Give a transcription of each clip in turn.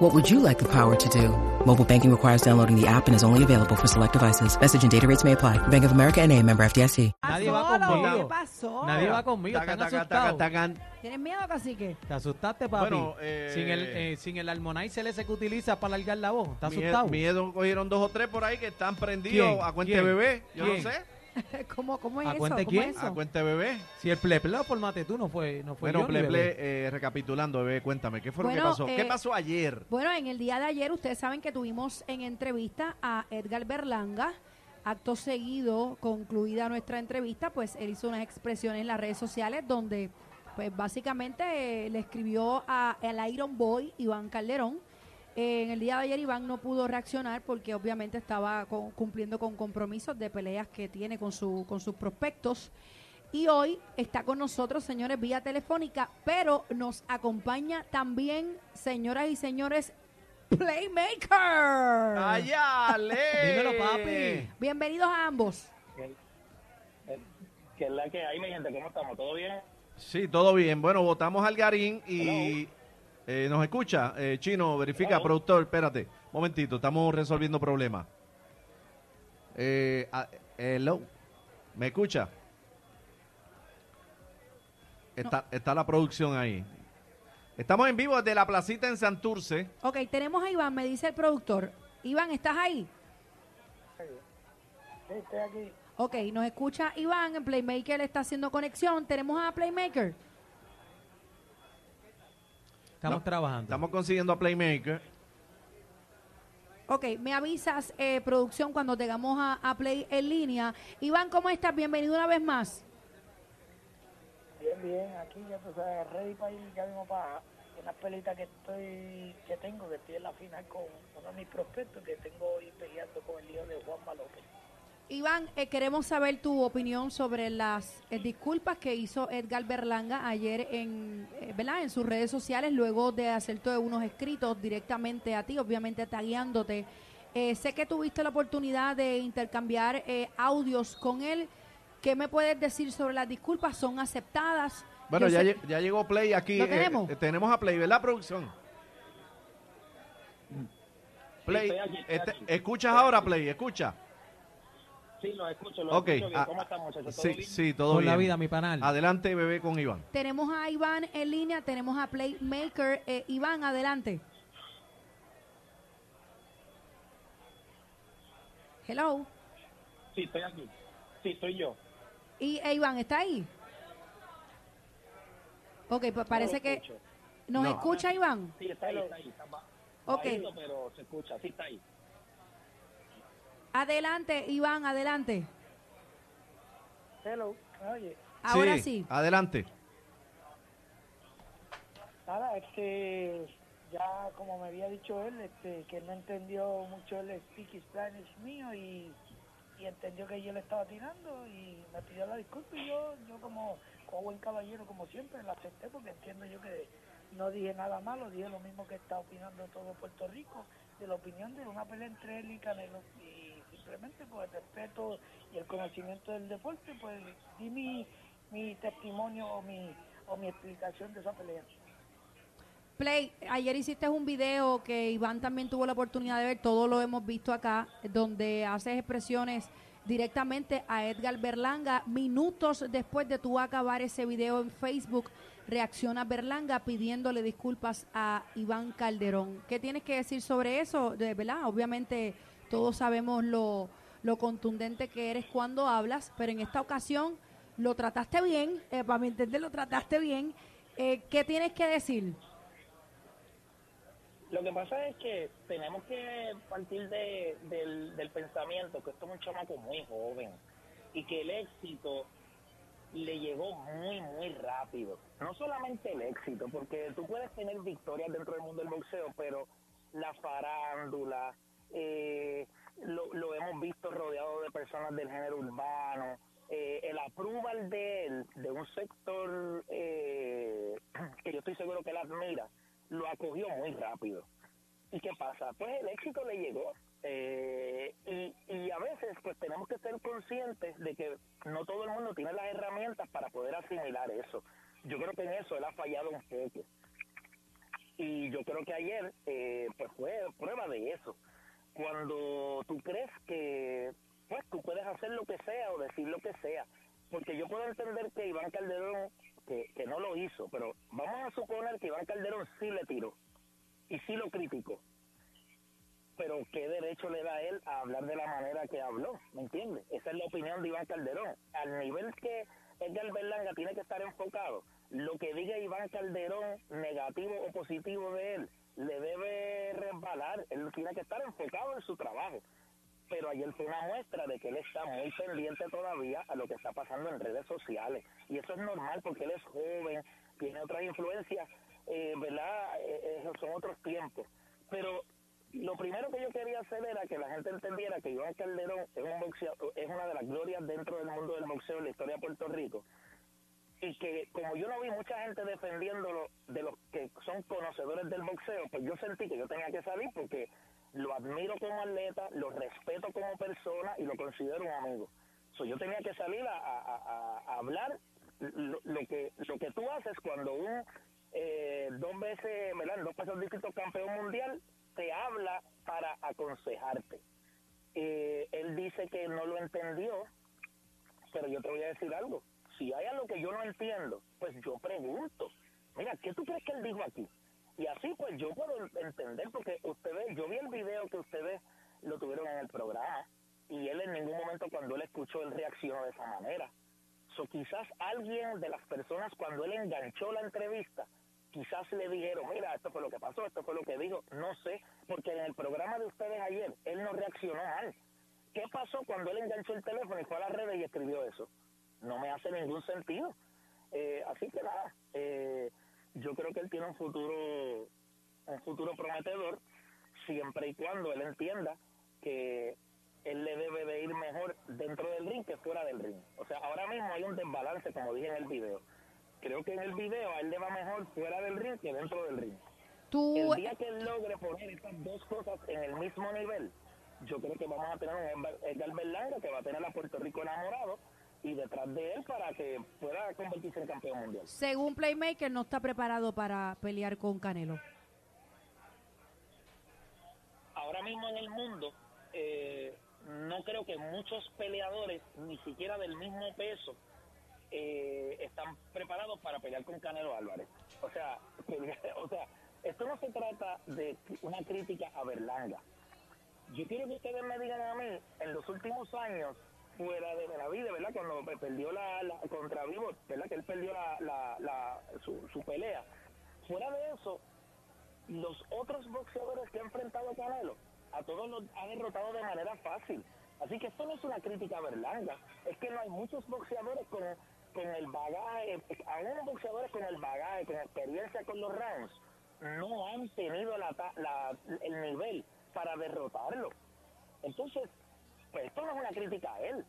What would you like the power to do? Mobile banking requires downloading the app and is only available for select devices. Message and data rates may apply. Bank of America and a member FDIC. Nadie va conmigo. ¿Qué pasó? Nadie va conmigo. Taca, Están taca, asustados. taca, tacan. ¿Tienes miedo, cacique? ¿Te asustaste, papi? Bueno, eh, sin el, eh, sin el armonizer ese que utiliza para alargar la voz. ¿Estás asustado? miedo cogieron dos o tres por ahí que están prendidos ¿Quién? a cuenta ¿Quién? de bebé. Yo ¿Quién? no sé. ¿Cómo, cómo es ¿A eso? cuenta ¿Cómo quién? es A cuenta bebé. Si el plepleo por mate tú no fue, no fue Bueno, yo ni Ple, bebé. Ple, eh, recapitulando, bebé, cuéntame, ¿qué fue lo Bueno, que pasó? ¿Qué eh, pasó ayer? Bueno, en el día de ayer ustedes saben que tuvimos en entrevista a Edgar Berlanga. Acto seguido, concluida nuestra entrevista, pues él hizo unas expresiones en las redes sociales donde pues básicamente eh, le escribió a el Iron Boy Iván Calderón. Eh, en el día de ayer Iván no pudo reaccionar porque obviamente estaba con- cumpliendo con compromisos de peleas que tiene con, su, con sus prospectos. Y hoy está con nosotros, señores, vía telefónica, pero nos acompaña también, señoras y señores, Playmaker. ¡Allá, le! Dímelo, papi. Bienvenidos a ambos. que es la que hay, mi gente, ¿cómo estamos? ¿Todo bien? Sí, todo bien. Bueno, votamos al Garín y eh, nos escucha. Eh, Chino, verifica, productor, espérate. Momentito, estamos resolviendo problemas. Eh, ah, hello, ¿me escucha? Está, está la producción ahí. Estamos en vivo desde la placita en Santurce. Ok, tenemos a Iván, me dice el productor. Iván, ¿estás ahí? Sí, estoy aquí. Ok, nos escucha Iván, en Playmaker está haciendo conexión. Tenemos a Playmaker. Estamos No, trabajando. Estamos consiguiendo a Playmaker. Ok, me avisas, eh, producción, cuando tengamos a, a Play en línea. Iván, ¿cómo estás? Bienvenido una vez más. Bien, bien, aquí ya tú sabes, ready para ir ya mismo para una pelita que estoy, que tengo, que estoy en la final con uno de mis prospectos que tengo hoy peleando con el hijo de Juanma López. Iván, eh, queremos saber tu opinión sobre las eh, disculpas que hizo Edgar Berlanga ayer en, eh, ¿verdad? en sus redes sociales, luego de hacer todos unos escritos directamente a ti, obviamente tagueándote. Eh, sé que tuviste la oportunidad de intercambiar eh, audios con él. ¿Qué me puedes decir sobre las disculpas? ¿Son aceptadas? Bueno, ya, sé- ya llegó Play aquí. ¿Lo tenemos? eh, tenemos a Play, ¿verdad, producción? Play, estoy aquí, estoy este- aquí. ¿escuchas ahora, Play? ¿Escucha? Sí, lo escucho, lo Ok. escucho bien. ah, ¿Cómo están, muchachos? ¿Todo sí, bien? sí, todo Con bien. la vida, mi panal. Adelante, bebé, con Iván. Tenemos a Iván en línea, tenemos a Playmaker. Eh, Iván, adelante. Hello. Sí, estoy aquí. Sí, soy yo. Y eh, Iván, ¿está ahí? Ok, pues parece que... ¿Nos No. escucha Iván? Sí, está ahí, está ahí. Está ba- Ok. bajito, pero se escucha, sí está ahí. Adelante, Iván, adelante. Hello, oye. Ahora sí. Adelante. Nada, este, ya como me había dicho él, este, que no entendió mucho el speak Spanish mío y, y entendió que yo le estaba tirando y me pidió la disculpa y yo, yo como, como buen caballero, como siempre, la acepté porque entiendo yo que no dije nada malo, dije lo mismo que está opinando todo Puerto Rico, de la opinión de una pelea entre él y Canelo y simplemente por el respeto y el conocimiento del deporte, pues di mi, mi testimonio o mi, o mi explicación de esa pelea. Play, ayer hiciste un video que Iván también tuvo la oportunidad de ver, todo lo hemos visto acá, donde haces expresiones directamente a Edgar Berlanga. Minutos después de tú acabar ese video en Facebook, reacciona Berlanga pidiéndole disculpas a Iván Calderón. ¿Qué tienes que decir sobre eso? De verdad, obviamente todos sabemos lo, lo contundente que eres cuando hablas, pero en esta ocasión lo trataste bien, eh, para mi entender lo trataste bien. Eh, ¿Qué tienes que decir? Lo que pasa es que tenemos que partir de, del, del pensamiento que esto es un chamaco muy joven y que el éxito le llegó muy, muy rápido. No solamente el éxito, porque tú puedes tener victorias dentro del mundo del boxeo, pero la farándula, eh, lo, hemos visto rodeado de personas del género urbano, eh, el approval de él, de un sector eh, que yo estoy seguro que él admira, lo acogió muy rápido. ¿Y qué pasa? Pues el éxito le llegó. Eh, y, y a veces pues tenemos que ser conscientes de que no todo el mundo tiene las herramientas para poder asimilar eso. Yo creo que en eso él ha fallado un poco. Y yo creo que ayer eh, pues fue prueba de eso. Cuando tú crees que pues tú puedes hacer lo que sea o decir lo que sea. Porque yo puedo entender que Iván Calderón, que, que no lo hizo, pero vamos a suponer que Iván Calderón sí le tiró y sí lo criticó. Pero ¿qué derecho le da él a hablar de la manera que habló? ¿Me entiendes? Esa es la opinión de Iván Calderón. Al nivel que Edgar Berlanga tiene que estar enfocado, lo que diga Iván Calderón, negativo o positivo de él, le debe resbalar. Él tiene que estar enfocado en su trabajo pero ayer fue una muestra de que él está muy pendiente todavía a lo que está pasando en redes sociales. Y eso es normal porque él es joven, tiene otras influencias, eh, ¿verdad? Eh, esos son otros tiempos. Pero lo primero que yo quería hacer era que la gente entendiera que Iván Calderón es, un boxeo, es una de las glorias dentro del mundo del boxeo en la historia de Puerto Rico. Y que como yo no vi mucha gente defendiéndolo de los que son conocedores del boxeo, pues yo sentí que yo tenía que salir porque lo admiro como atleta, lo respeto como persona y lo considero un amigo. So, yo tenía que salir a, hablar lo, que lo que tú haces cuando un eh, dos veces, ¿verdad? Dos pesos distintos campeón mundial te habla para aconsejarte. Eh, él dice que no lo entendió, pero yo te voy a decir algo. Si hay algo que yo no entiendo, pues yo pregunto. Mira, ¿qué tú crees que él dijo aquí? Y así pues yo puedo entender, porque ustedes, yo vi el video que ustedes lo tuvieron en el programa, y él en ningún momento cuando él escuchó, él reaccionó de esa manera. So, quizás alguien de las personas cuando él enganchó la entrevista, quizás le dijeron, mira, esto fue lo que pasó, esto fue lo que dijo, no sé, porque en el programa de ustedes ayer, él no reaccionó mal. ¿Qué pasó cuando él enganchó el teléfono y fue a las redes y escribió eso? No me hace ningún sentido. Eh, así que nada, eh, yo creo que él tiene un futuro un futuro prometedor siempre y cuando él entienda que él le debe de ir mejor dentro del ring que fuera del ring. O sea, ahora mismo hay un desbalance, como dije en el video. Creo que en el video a él le va mejor fuera del ring que dentro del ring. Tú... El día que él logre poner estas dos cosas en el mismo nivel, yo creo que vamos a tener un Edgar Berlanga que va a tener a Puerto Rico enamorado y detrás de él para que pueda convertirse en campeón mundial. Según Playmaker, no está preparado para pelear con Canelo. Ahora mismo en el mundo, eh, no creo que muchos peleadores, ni siquiera del mismo peso, eh, están preparados para pelear con Canelo Álvarez. O sea, o sea, esto no se trata de una crítica a Berlanga. Yo quiero que ustedes me digan a mí, en los últimos años, fuera de vida, ¿verdad? Cuando perdió la, contra Vivo, ¿verdad? Que él perdió la, la, su, su, pelea. Fuera de eso, los otros boxeadores que ha enfrentado a Canelo, a todos los ha derrotado de manera fácil. Así que esto no es una crítica a Berlanga, es que no hay muchos boxeadores con, con el bagaje, algunos boxeadores con el bagaje, con experiencia con los rounds, no han tenido la, la, el nivel para derrotarlo. Entonces, pues esto no es una crítica a él.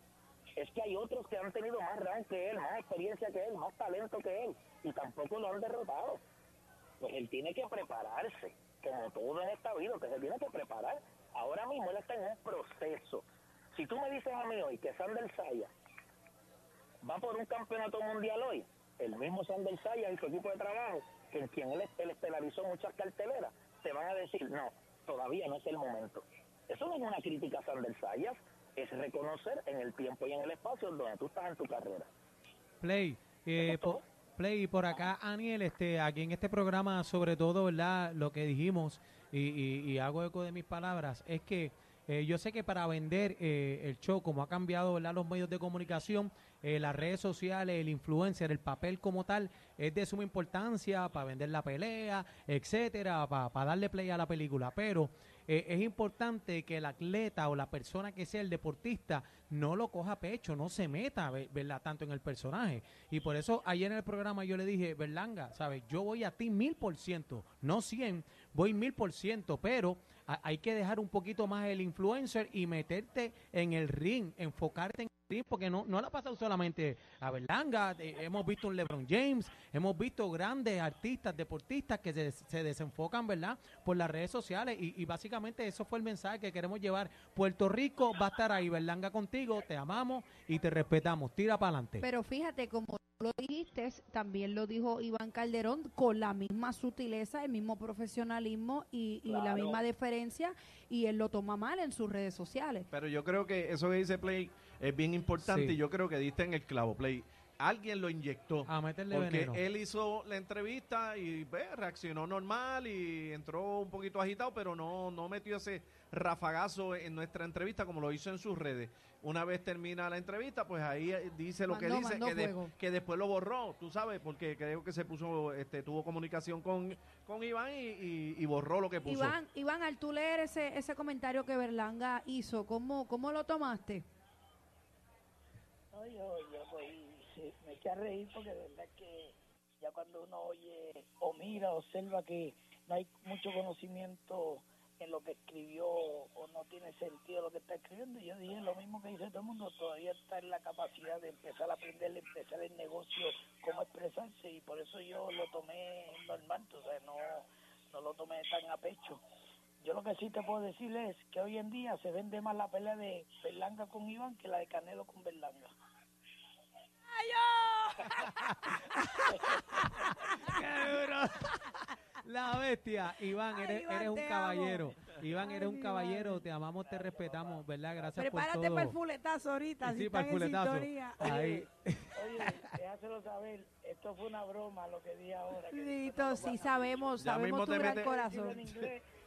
Es que hay otros que han tenido más rank que él, más experiencia que él, más talento que él, y tampoco lo han derrotado. Pues él tiene que prepararse, como todo en esta vida, que se tiene que preparar. Ahora mismo él está en un proceso. Si tú me dices a mí hoy que Sander Saya va por un campeonato mundial hoy, el mismo Sander Saya y su equipo de trabajo, en quien él, él estelarizó muchas carteleras, te van a decir, no, todavía no es el momento. Eso no es una crítica a Sander Sayas, es reconocer en el tiempo y en el espacio donde tú estás en tu carrera. Play, eh, Play, por acá, Aniel, este, aquí en este programa, sobre todo, ¿verdad? Lo que dijimos, y, hago eco de mis palabras, es que eh, yo sé que para vender eh, el show, como ha cambiado ¿verdad? los medios de comunicación, eh, las redes sociales, el influencer, el papel como tal, es de suma importancia para vender la pelea, etcétera, para darle play a la película. Pero eh, es importante que el atleta o la persona que sea el deportista no lo coja a pecho, no se meta, ¿verdad? Tanto en el personaje. Y por eso ayer en el programa yo le dije, Berlanga, ¿sabes? Yo voy a ti mil por ciento, no cien, voy mil por ciento, pero hay que dejar un poquito más el influencer y meterte en el ring, enfocarte en porque no, no le ha pasado solamente a Berlanga, eh, hemos visto un LeBron James, hemos visto grandes artistas, deportistas que se, se desenfocan, ¿verdad?, por las redes sociales y, y básicamente eso fue el mensaje que queremos llevar. Puerto Rico va a estar ahí, Berlanga contigo, te amamos y te respetamos, tira para adelante. Pero fíjate, como lo dijiste, también lo dijo Iván Calderón, con la misma sutileza, el mismo profesionalismo y, y la misma deferencia, y él lo toma mal en sus redes sociales. Pero yo creo que eso que dice Play es bien importante Sí. y yo creo que diste en el clavo, Play. Alguien lo inyectó. A meterle Porque veneno. él hizo la entrevista y ve, reaccionó normal y entró un poquito agitado, pero no, no metió ese rafagazo en nuestra entrevista como lo hizo en sus redes. Una vez termina la entrevista, pues ahí eh, dice lo que dice, que, de- que después lo borró, tú sabes, porque creo que se puso, este, tuvo comunicación con, con Iván y, y- y borró lo que puso. Iván, Iván, al tú leer ese, ese comentario que Berlanga hizo, ¿cómo, cómo lo tomaste? Yo, yo me eché a reír porque de verdad que ya cuando uno oye o mira, observa que no hay mucho conocimiento en lo que escribió o no tiene sentido lo que está escribiendo, yo dije lo mismo que dice todo el mundo, todavía está en la capacidad de empezar a aprender, de empezar el negocio, cómo expresarse y por eso yo lo tomé normal, o sea, no, no lo tomé tan a pecho. Yo lo que sí te puedo decir es que hoy en día se vende más la pelea de Berlanga con Iván que la de Canelo con Berlanga. ¡Qué duro! La bestia, Iván, Ay, eres, Iván, eres un te caballero. Iván, Ay, eres un caballero, te amamos, te respetamos, ¿verdad? Gracias Prepárate por todo. para el fuletazo ahorita, si sí, para el fuletazo. sintonía. Ahí. Oye, déjaselo saber, esto fue una broma lo que dije ahora. que Lito, sí sabemos, Ya sabemos tu te gran corazón.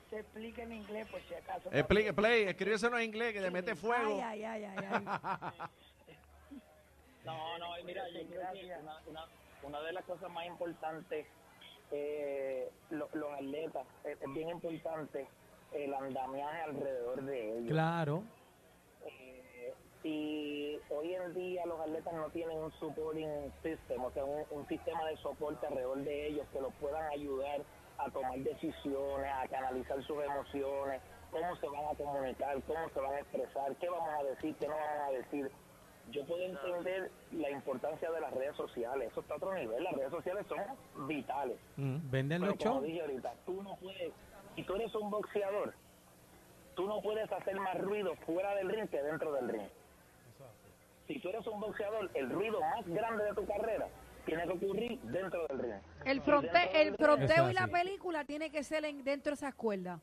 se explica en inglés por si acaso. Explique, Play, escríbeselo en inglés que le mete fuego. Ay, ay, ay, ay, ay. No, no, y mira, yo creo que una, una, una de las cosas más importantes, eh, lo- los atletas, es, es bien importante el andamiaje alrededor de ellos. Claro. Eh, si hoy en día los atletas no tienen un supporting system, o sea, un, un sistema de soporte alrededor de ellos que los puedan ayudar a tomar decisiones, a canalizar sus emociones, cómo se van a comunicar, cómo se van a expresar, qué vamos a decir, qué no vamos a decir. Yo puedo entender la importancia de las redes sociales, eso está a otro nivel, las redes sociales son vitales. Mm, Venden los como shows. dije ahorita, tú no puedes, si tú eres un boxeador, tú no puedes hacer más ruido fuera del ring que dentro del ring. Si tú eres un boxeador, el ruido más grande de tu carrera tiene que ocurrir dentro del ring. El, fronte, el fronteo y la película tiene que ser en, dentro de esas cuerdas.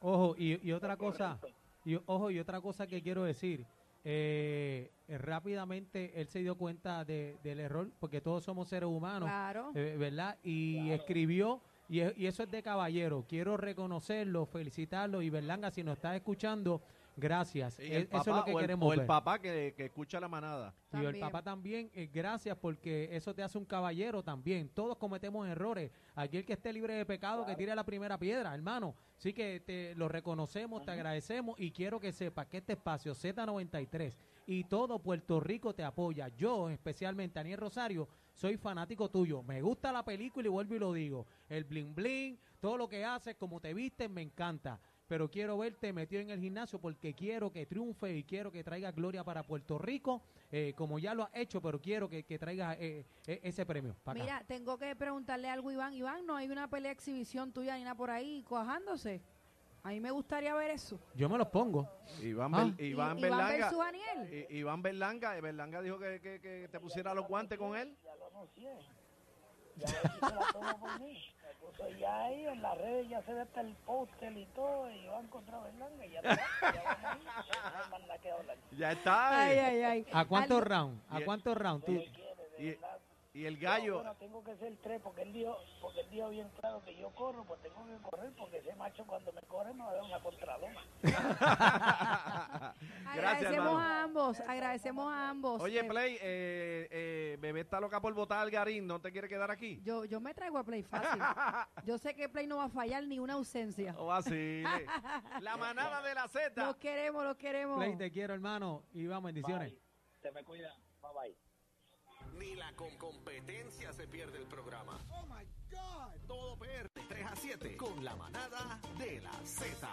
Ojo, y, y otra cosa, y, ojo, y otra cosa que quiero decir. Eh, rápidamente él se dio cuenta de- del error, porque todos somos seres humanos, Claro. eh, ¿verdad? Y escribió, y, e- y eso es de caballero. Quiero reconocerlo, felicitarlo, y Berlanga, si nos estás escuchando, gracias. Y E- el eso papá, es lo que o el, queremos o el papá que, que escucha la manada. Y el papá también, eh, gracias porque eso te hace un caballero también. Todos cometemos errores. Aquel que esté libre de pecado, que tire la primera piedra, hermano. Así que te lo reconocemos, te agradecemos y quiero que sepas que este espacio Z93 y todo Puerto Rico te apoya. Yo, especialmente, Aniel Rosario, soy fanático tuyo. Me gusta la película y vuelvo y lo digo. El bling bling, todo lo que haces, como te vistes, me encanta pero quiero verte metido en el gimnasio porque quiero que triunfe y quiero que traiga gloria para Puerto Rico, eh, como ya lo has hecho, pero quiero que, que traiga eh, eh, ese premio. para acá. Mira, tengo que preguntarle algo, Iván. Iván, ¿no hay una pelea exhibición tuya ni nada por ahí cuajándose? A mí me gustaría ver eso. Yo me los pongo. Iván, Ah. I- Iván Iván Berlanga. versus Aniel. I- Iván Berlanga, eh, Berlanga dijo que, que- que te pusiera los guantes con él. Ya lo anuncié. Ya se la tomó por mí. Me puso ya ahí en las redes, ya se ve hasta el póster y todo, y van contra Berlanga y ya está. Ya ahí, ya no está. Ay, eh. ay, ay. ¿A cuántos rounds? ¿A cuántos rounds? Tú- quiere, Y, el Yo, gallo. bueno, tengo que ser tres porque él dijo, porque él dijo bien claro que yo corro, pues tengo que correr porque ese macho cuando me corre me va a dar una contraloma. Agradecemos a ambos, agradecemos a ambos. Oye, Eh, Play, eh, eh, bebé está loca por votar al Garín, ¿no te quiere quedar aquí? yo, yo me traigo a Play fácil. Yo sé que Play no va a fallar ni una ausencia. O así. La manada de la Z. Los queremos, los queremos. Play, te quiero, hermano. Y vamos, bendiciones. Bye. Se me cuida. Bye bye. Ni la con competencia se pierde el programa. Oh my God. Todo PR 3 a 7 con la manada de la Z.